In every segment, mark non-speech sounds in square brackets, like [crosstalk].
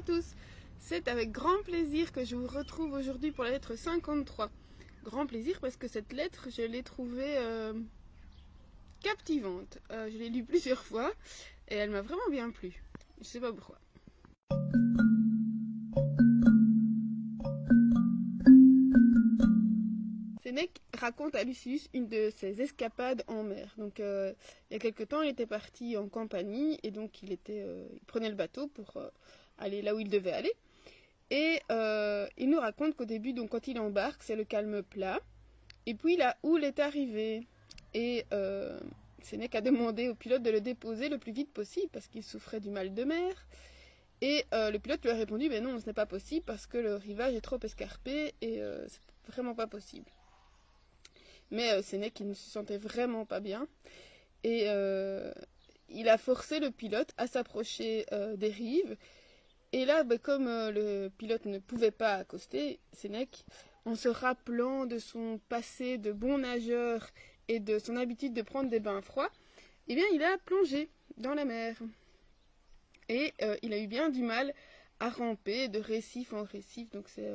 tous C'est avec grand plaisir que je vous retrouve aujourd'hui pour la lettre 53. Grand plaisir parce que cette lettre, je l'ai trouvée euh, captivante. Euh, je l'ai lue plusieurs fois et elle m'a vraiment bien plu. Je sais pas pourquoi. Sénèque raconte à Lucius une de ses escapades en mer. Donc, euh, il y a quelque temps, il était parti en compagnie et donc il, était, il prenait le bateau pour aller là où il devait aller. Et il nous raconte qu'au début, donc quand il embarque, c'est le calme plat. Et puis la houle est arrivée. Et Sénèque a demandé au pilote de le déposer le plus vite possible parce qu'il souffrait du mal de mer. Et le pilote lui a répondu, mais non, ce n'est pas possible parce que le rivage est trop escarpé et c'est vraiment pas possible. Mais euh, Sénèque, il ne se sentait vraiment pas bien. Et euh, il a forcé le pilote à s'approcher euh, des rives. Et là, bah, comme le pilote ne pouvait pas accoster, Sénèque, en se rappelant de son passé de bon nageur et de son habitude de prendre des bains froids, eh bien, il a plongé dans la mer. Et il a eu bien du mal à ramper de récif en récif. Donc, c'est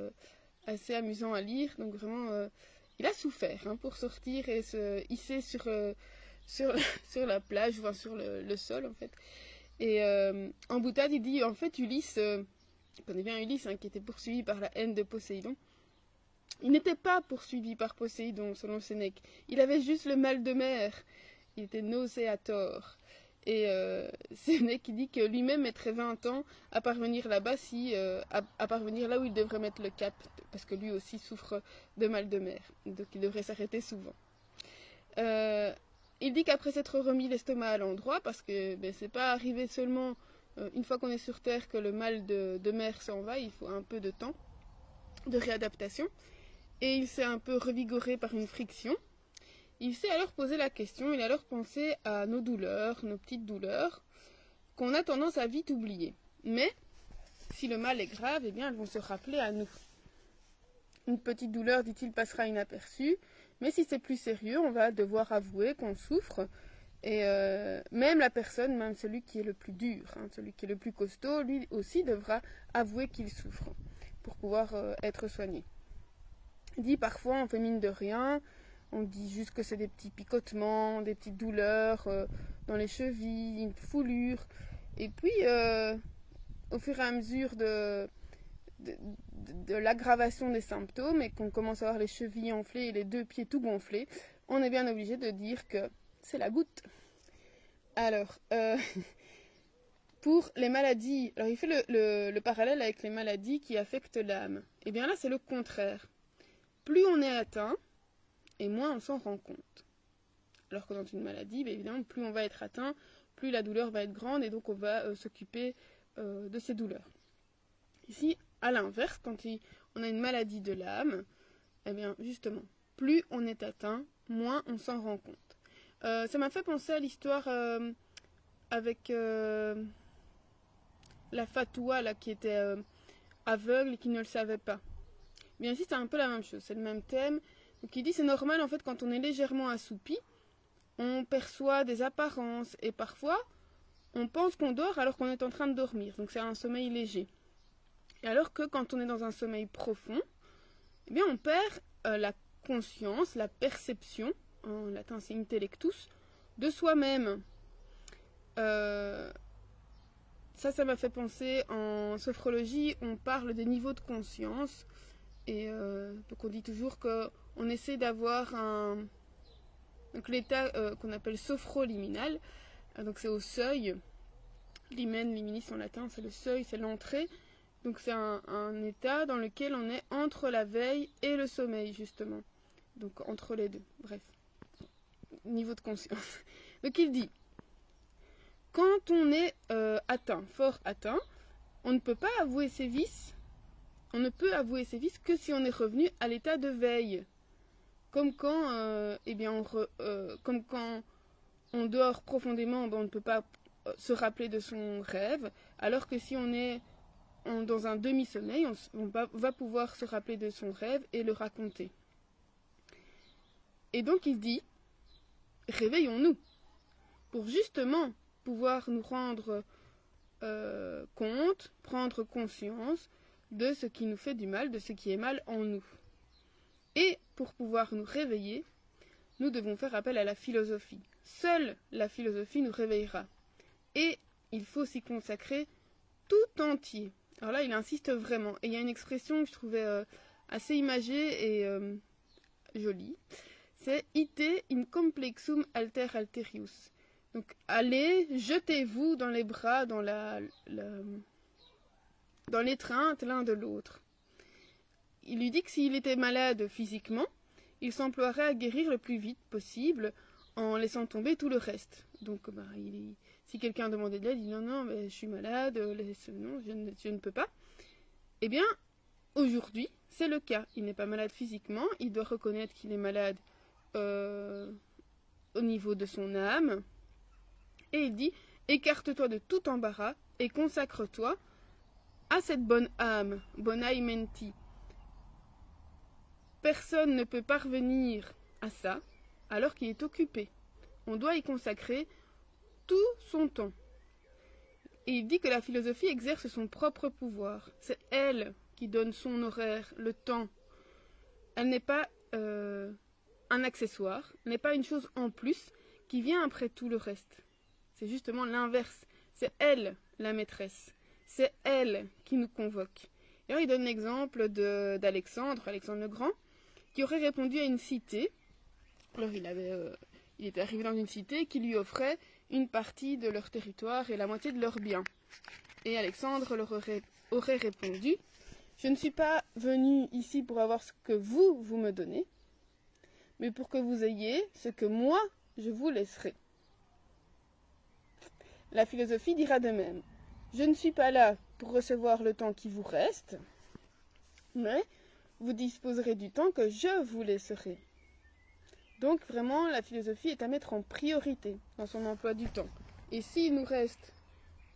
assez amusant à lire. Donc, vraiment, il a souffert hein, pour sortir et se hisser euh, [laughs] sur, la plage, enfin sur le, sol en fait. Et euh, en boutade, il dit en fait Ulysse, euh, on bien Ulysse hein, qui était poursuivi par la haine de Poséidon. Il n'était pas poursuivi par Poséidon selon Sénèque. Il avait juste le mal de mer. Il était nauséator. Et euh, [laughs] Sénèque dit que lui-même mettrait 20 ans à parvenir là-bas, si, euh, à, parvenir là où il devrait mettre le cap, parce que lui aussi souffre de mal de mer, donc il devrait s'arrêter souvent. Il dit qu'après s'être remis l'estomac à l'endroit, parce que ben, c'est pas arrivé seulement euh, une fois qu'on est sur Terre que le mal de, de mer s'en va, il faut un peu de temps de réadaptation. Et il s'est un peu revigoré par une friction. Il s'est alors posé la question, il a alors pensé à nos douleurs, nos petites douleurs, qu'on a tendance à vite oublier. Mais, si le mal est grave, eh bien, elles vont se rappeler à nous. Une petite douleur, dit-il, passera inaperçue, mais si c'est plus sérieux, on va devoir avouer qu'on souffre. Et euh, même la personne, même celui qui est le plus dur, hein, celui qui est le plus costaud, lui aussi devra avouer qu'il souffre pour pouvoir euh, être soigné. Dit parfois on fait mine de rien, on dit juste que c'est des petits picotements, des petites douleurs euh, dans les chevilles, une foulure. Et puis, au fur et à mesure de, de, l'aggravation des symptômes et qu'on commence à avoir les chevilles enflées et les deux pieds tout gonflés, on est bien obligé de dire que c'est la goutte. Alors, euh, [laughs] pour les maladies, alors il fait le, le parallèle avec les maladies qui affectent l'âme. Et eh bien là, c'est le contraire. Plus on est atteint, et moins on s'en rend compte. Alors que dans une maladie, bien évidemment, plus on va être atteint, plus la douleur va être grande et donc on va euh, s'occuper euh, de ces douleurs. Ici, à l'inverse, quand on a une maladie de l'âme, eh bien justement, plus on est atteint, moins on s'en rend compte. Euh, ça m'a fait penser à l'histoire avec la Fatoua là, qui était aveugle et qui ne le savait pas. Bien ici, c'est un peu la même chose, c'est le même thème. Donc il dit c'est normal en fait quand on est légèrement assoupi, on perçoit des apparences et parfois on pense qu'on dort alors qu'on est en train de dormir. Donc c'est un sommeil léger. Et alors que quand on est dans un sommeil profond, eh bien on perd euh, la conscience, la perception, en latin c'est intellectus, de soi-même. Euh, ça, ça m'a fait penser en sophrologie, on parle des niveaux de conscience. Et euh, donc on dit toujours que on essaie d'avoir un donc l'état qu'on appelle sophroliminal. Donc c'est au seuil. Limen, liminis en latin, c'est le seuil, c'est l'entrée. Donc c'est un, état dans lequel on est entre la veille et le sommeil, justement. Donc entre les deux. Bref. Niveau de conscience. [laughs] Donc il dit, quand on est euh, atteint, fort atteint, on ne peut pas avouer ses vices. On ne peut avouer ses vices que si on est revenu à l'état de veille. Comme quand, euh, eh bien, on euh, comme quand on dort profondément, ben, on ne peut pas se rappeler de son rêve, alors que si on est dans un demi-sommeil, on, va, pouvoir se rappeler de son rêve et le raconter. Et donc il dit, réveillons-nous, pour justement pouvoir nous rendre euh, compte, prendre conscience de ce qui nous fait du mal, de ce qui est mal en nous. Et pour pouvoir nous réveiller, nous devons faire appel à la philosophie. Seule la philosophie nous réveillera. Et il faut s'y consacrer tout entier. Alors là, il insiste vraiment. Et il y a une expression que je trouvais euh, assez imagée et euh, jolie. C'est ite in complexum alter alterius. Donc allez, jetez-vous dans les bras, dans la, dans l'étreinte l'un de l'autre. Il lui dit que s'il était malade physiquement, il s'emploierait à guérir le plus vite possible en laissant tomber tout le reste. Donc bah, si quelqu'un demandait de l'aide, il dit non, non, je suis malade, euh, non, je ne, peux pas. Eh bien, aujourd'hui, c'est le cas. Il n'est pas malade physiquement, il doit reconnaître qu'il est malade euh, au niveau de son âme. Et il dit, écarte-toi de tout embarras et consacre-toi à cette bonne âme, bonai menti. Personne ne peut parvenir à ça alors qu'il est occupé. On doit y consacrer tout son temps. Et il dit que la philosophie exerce son propre pouvoir. C'est elle qui donne son horaire, le temps. Elle n'est pas euh, un accessoire, n'est pas une chose en plus qui vient après tout le reste. C'est justement l'inverse. C'est elle, la maîtresse. C'est elle qui nous convoque. Et alors il donne l'exemple d'Alexandre, Alexandre le Grand, qui aurait répondu à une cité. Alors il avait, euh, il était arrivé dans une cité qui lui offrait une partie de leur territoire et la moitié de leurs biens. Et Alexandre leur aurait, répondu Je ne suis pas venu ici pour avoir ce que vous, vous me donnez, mais pour que vous ayez ce que moi, je vous laisserai. La philosophie dira de même Je ne suis pas là pour recevoir le temps qui vous reste, mais vous disposerez du temps que je vous laisserai. Donc vraiment, la philosophie est à mettre en priorité dans son emploi du temps. Et s'il nous reste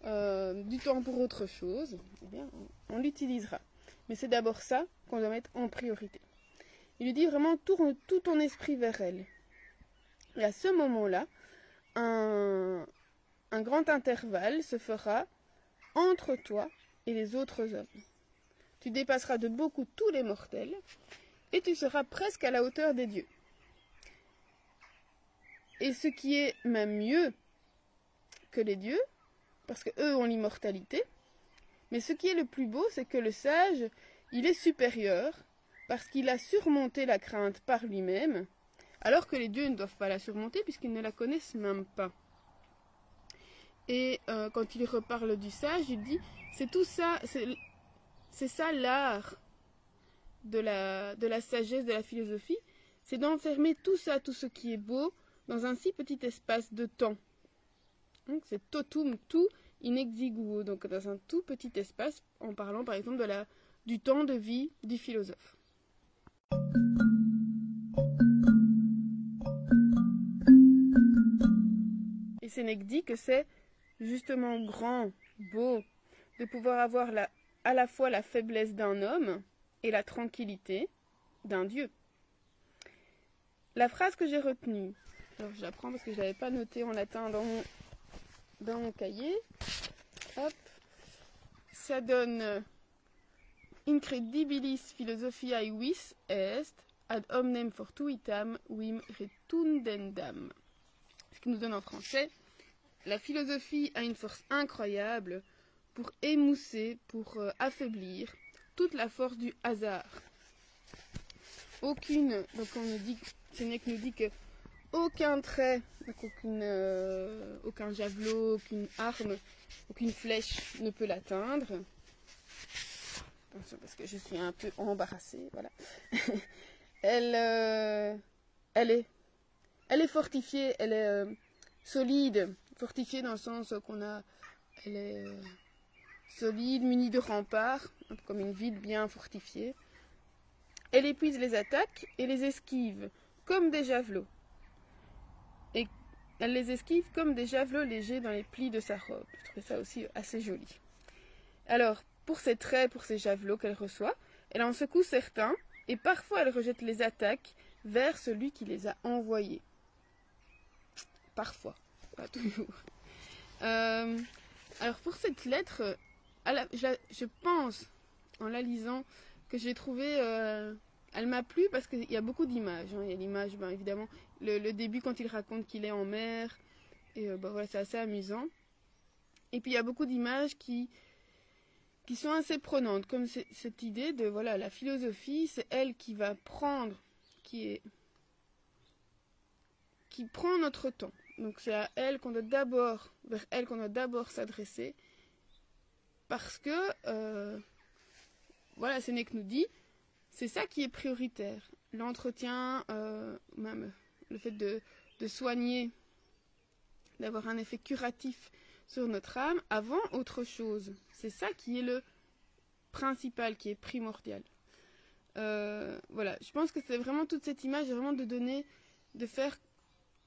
euh, du temps pour autre chose, eh bien, on, l'utilisera. Mais c'est d'abord ça qu'on doit mettre en priorité. Il lui dit vraiment tourne tout ton esprit vers elle. Et à ce moment-là, un, un grand intervalle se fera entre toi et les autres hommes. Tu dépasseras de beaucoup tous les mortels et tu seras presque à la hauteur des dieux. Et ce qui est même mieux que les dieux, parce que eux ont l'immortalité, mais ce qui est le plus beau, c'est que le sage, il est supérieur, parce qu'il a surmonté la crainte par lui-même, alors que les dieux ne doivent pas la surmonter, puisqu'ils ne la connaissent même pas. Et euh, quand il reparle du sage, il dit, c'est tout ça, c'est ça l'art de la, de la sagesse, de la philosophie, c'est d'enfermer tout ça, tout ce qui est beau, dans un si petit espace de temps. C'est totum tout in exiguo, donc dans un tout petit espace, en parlant par exemple de la, du temps de vie du philosophe. Et Sénèque dit que c'est justement grand, beau, de pouvoir avoir à la fois la faiblesse d'un homme et la tranquillité d'un dieu. La phrase que j'ai retenue, alors j'apprends parce que je l'avais pas noté en latin dans mon, dans mon cahier. Hop. Ça donne euh, Incredibilis philosophiae vis est ad homnem fortuitam vim retundendam. Ce qui nous donne en français la philosophie a une force incroyable pour émousser, pour euh, affaiblir toute la force du hasard. Aucune, donc on nous dit, Sénèque nous dit que aucun trait, euh, aucun javelot, aucune arme, aucune flèche ne peut l'atteindre. Parce que je suis un peu embarrassée, voilà. [laughs] elle, euh, elle, est, elle est fortifiée, elle est euh, solide, fortifiée dans le sens qu'on a, elle est solide, munie de remparts, comme une ville bien fortifiée. Elle épuise les attaques et les esquive, comme des javelots et elle les esquive comme des javelots légers dans les plis de sa robe. Je trouvais ça aussi assez joli. Alors, pour ses traits, pour ses javelots qu'elle reçoit, elle en secoue certains, et parfois elle rejette les attaques vers celui qui les a envoyés. Parfois, pas toujours. [laughs] Euh, Alors pour cette lettre, je, pense, en la lisant, que j'ai trouvé... elle m'a plu parce qu'il y a beaucoup d'images. Hein. Il y a l'image, ben, évidemment, le, début quand il raconte qu'il est en mer. Et ben, voilà, c'est assez amusant. Et puis il y a beaucoup d'images qui, qui sont assez prenantes, comme cette idée de voilà la philosophie, c'est elle qui va prendre, qui est qui prend notre temps. Donc c'est à elle qu'on doit d'abord, vers elle qu'on doit d'abord s'adresser, parce que euh, voilà, Sénèque nous dit, c'est ça qui est prioritaire. L'entretien, euh, même le fait de, de soigner, d'avoir un effet curatif sur notre âme avant autre chose. C'est ça qui est le principal, qui est primordial. Euh, voilà, je pense que c'est vraiment toute cette image, vraiment de donner, de faire,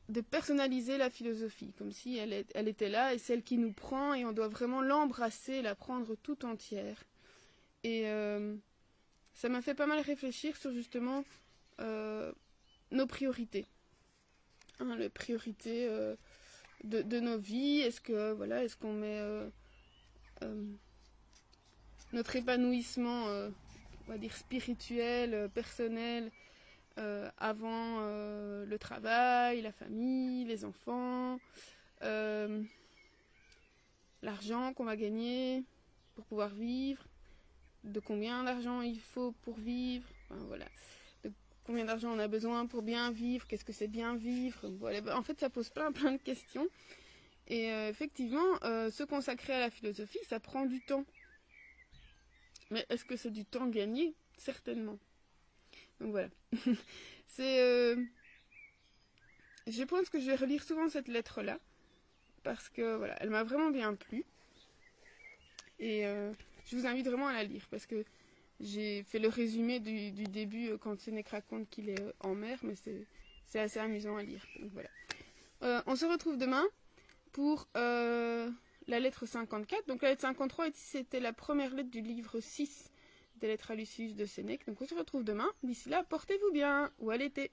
de personnaliser la philosophie, comme si elle, elle était là et celle qui nous prend et on doit vraiment l'embrasser, la prendre tout entière. Et euh, ça m'a fait pas mal réfléchir sur justement euh, nos priorités. Hein, les priorités de, nos vies Est-ce que voilà, est-ce qu'on met euh, euh, notre épanouissement, euh, on va dire spirituel, personnel, avant le travail, la famille, les enfants, l'argent qu'on va gagner pour pouvoir vivre, de combien d'argent il faut pour vivre, voilà combien d'argent on a besoin pour bien vivre, qu'est-ce que c'est bien vivre. Voilà. En fait, ça pose plein [laughs] plein de questions. Et euh, effectivement, euh, se consacrer à la philosophie, ça prend du temps. Mais est-ce que c'est du temps gagné? Certainement. Donc voilà. [laughs] c'est. Euh, je pense que je vais relire souvent cette lettre-là. Parce que voilà, elle m'a vraiment bien plu. Et je vous invite vraiment à la lire. Parce que j'ai fait le résumé du, début euh, quand Sénèque raconte qu'il est euh, en mer, mais c'est assez amusant à lire. voilà. Euh, on se retrouve demain pour la lettre 54. Donc la lettre 53, c'était la première lettre du livre 6 des lettres à Lucius de Sénèque. Donc on se retrouve demain. D'ici là, portez-vous bien ou à l'été.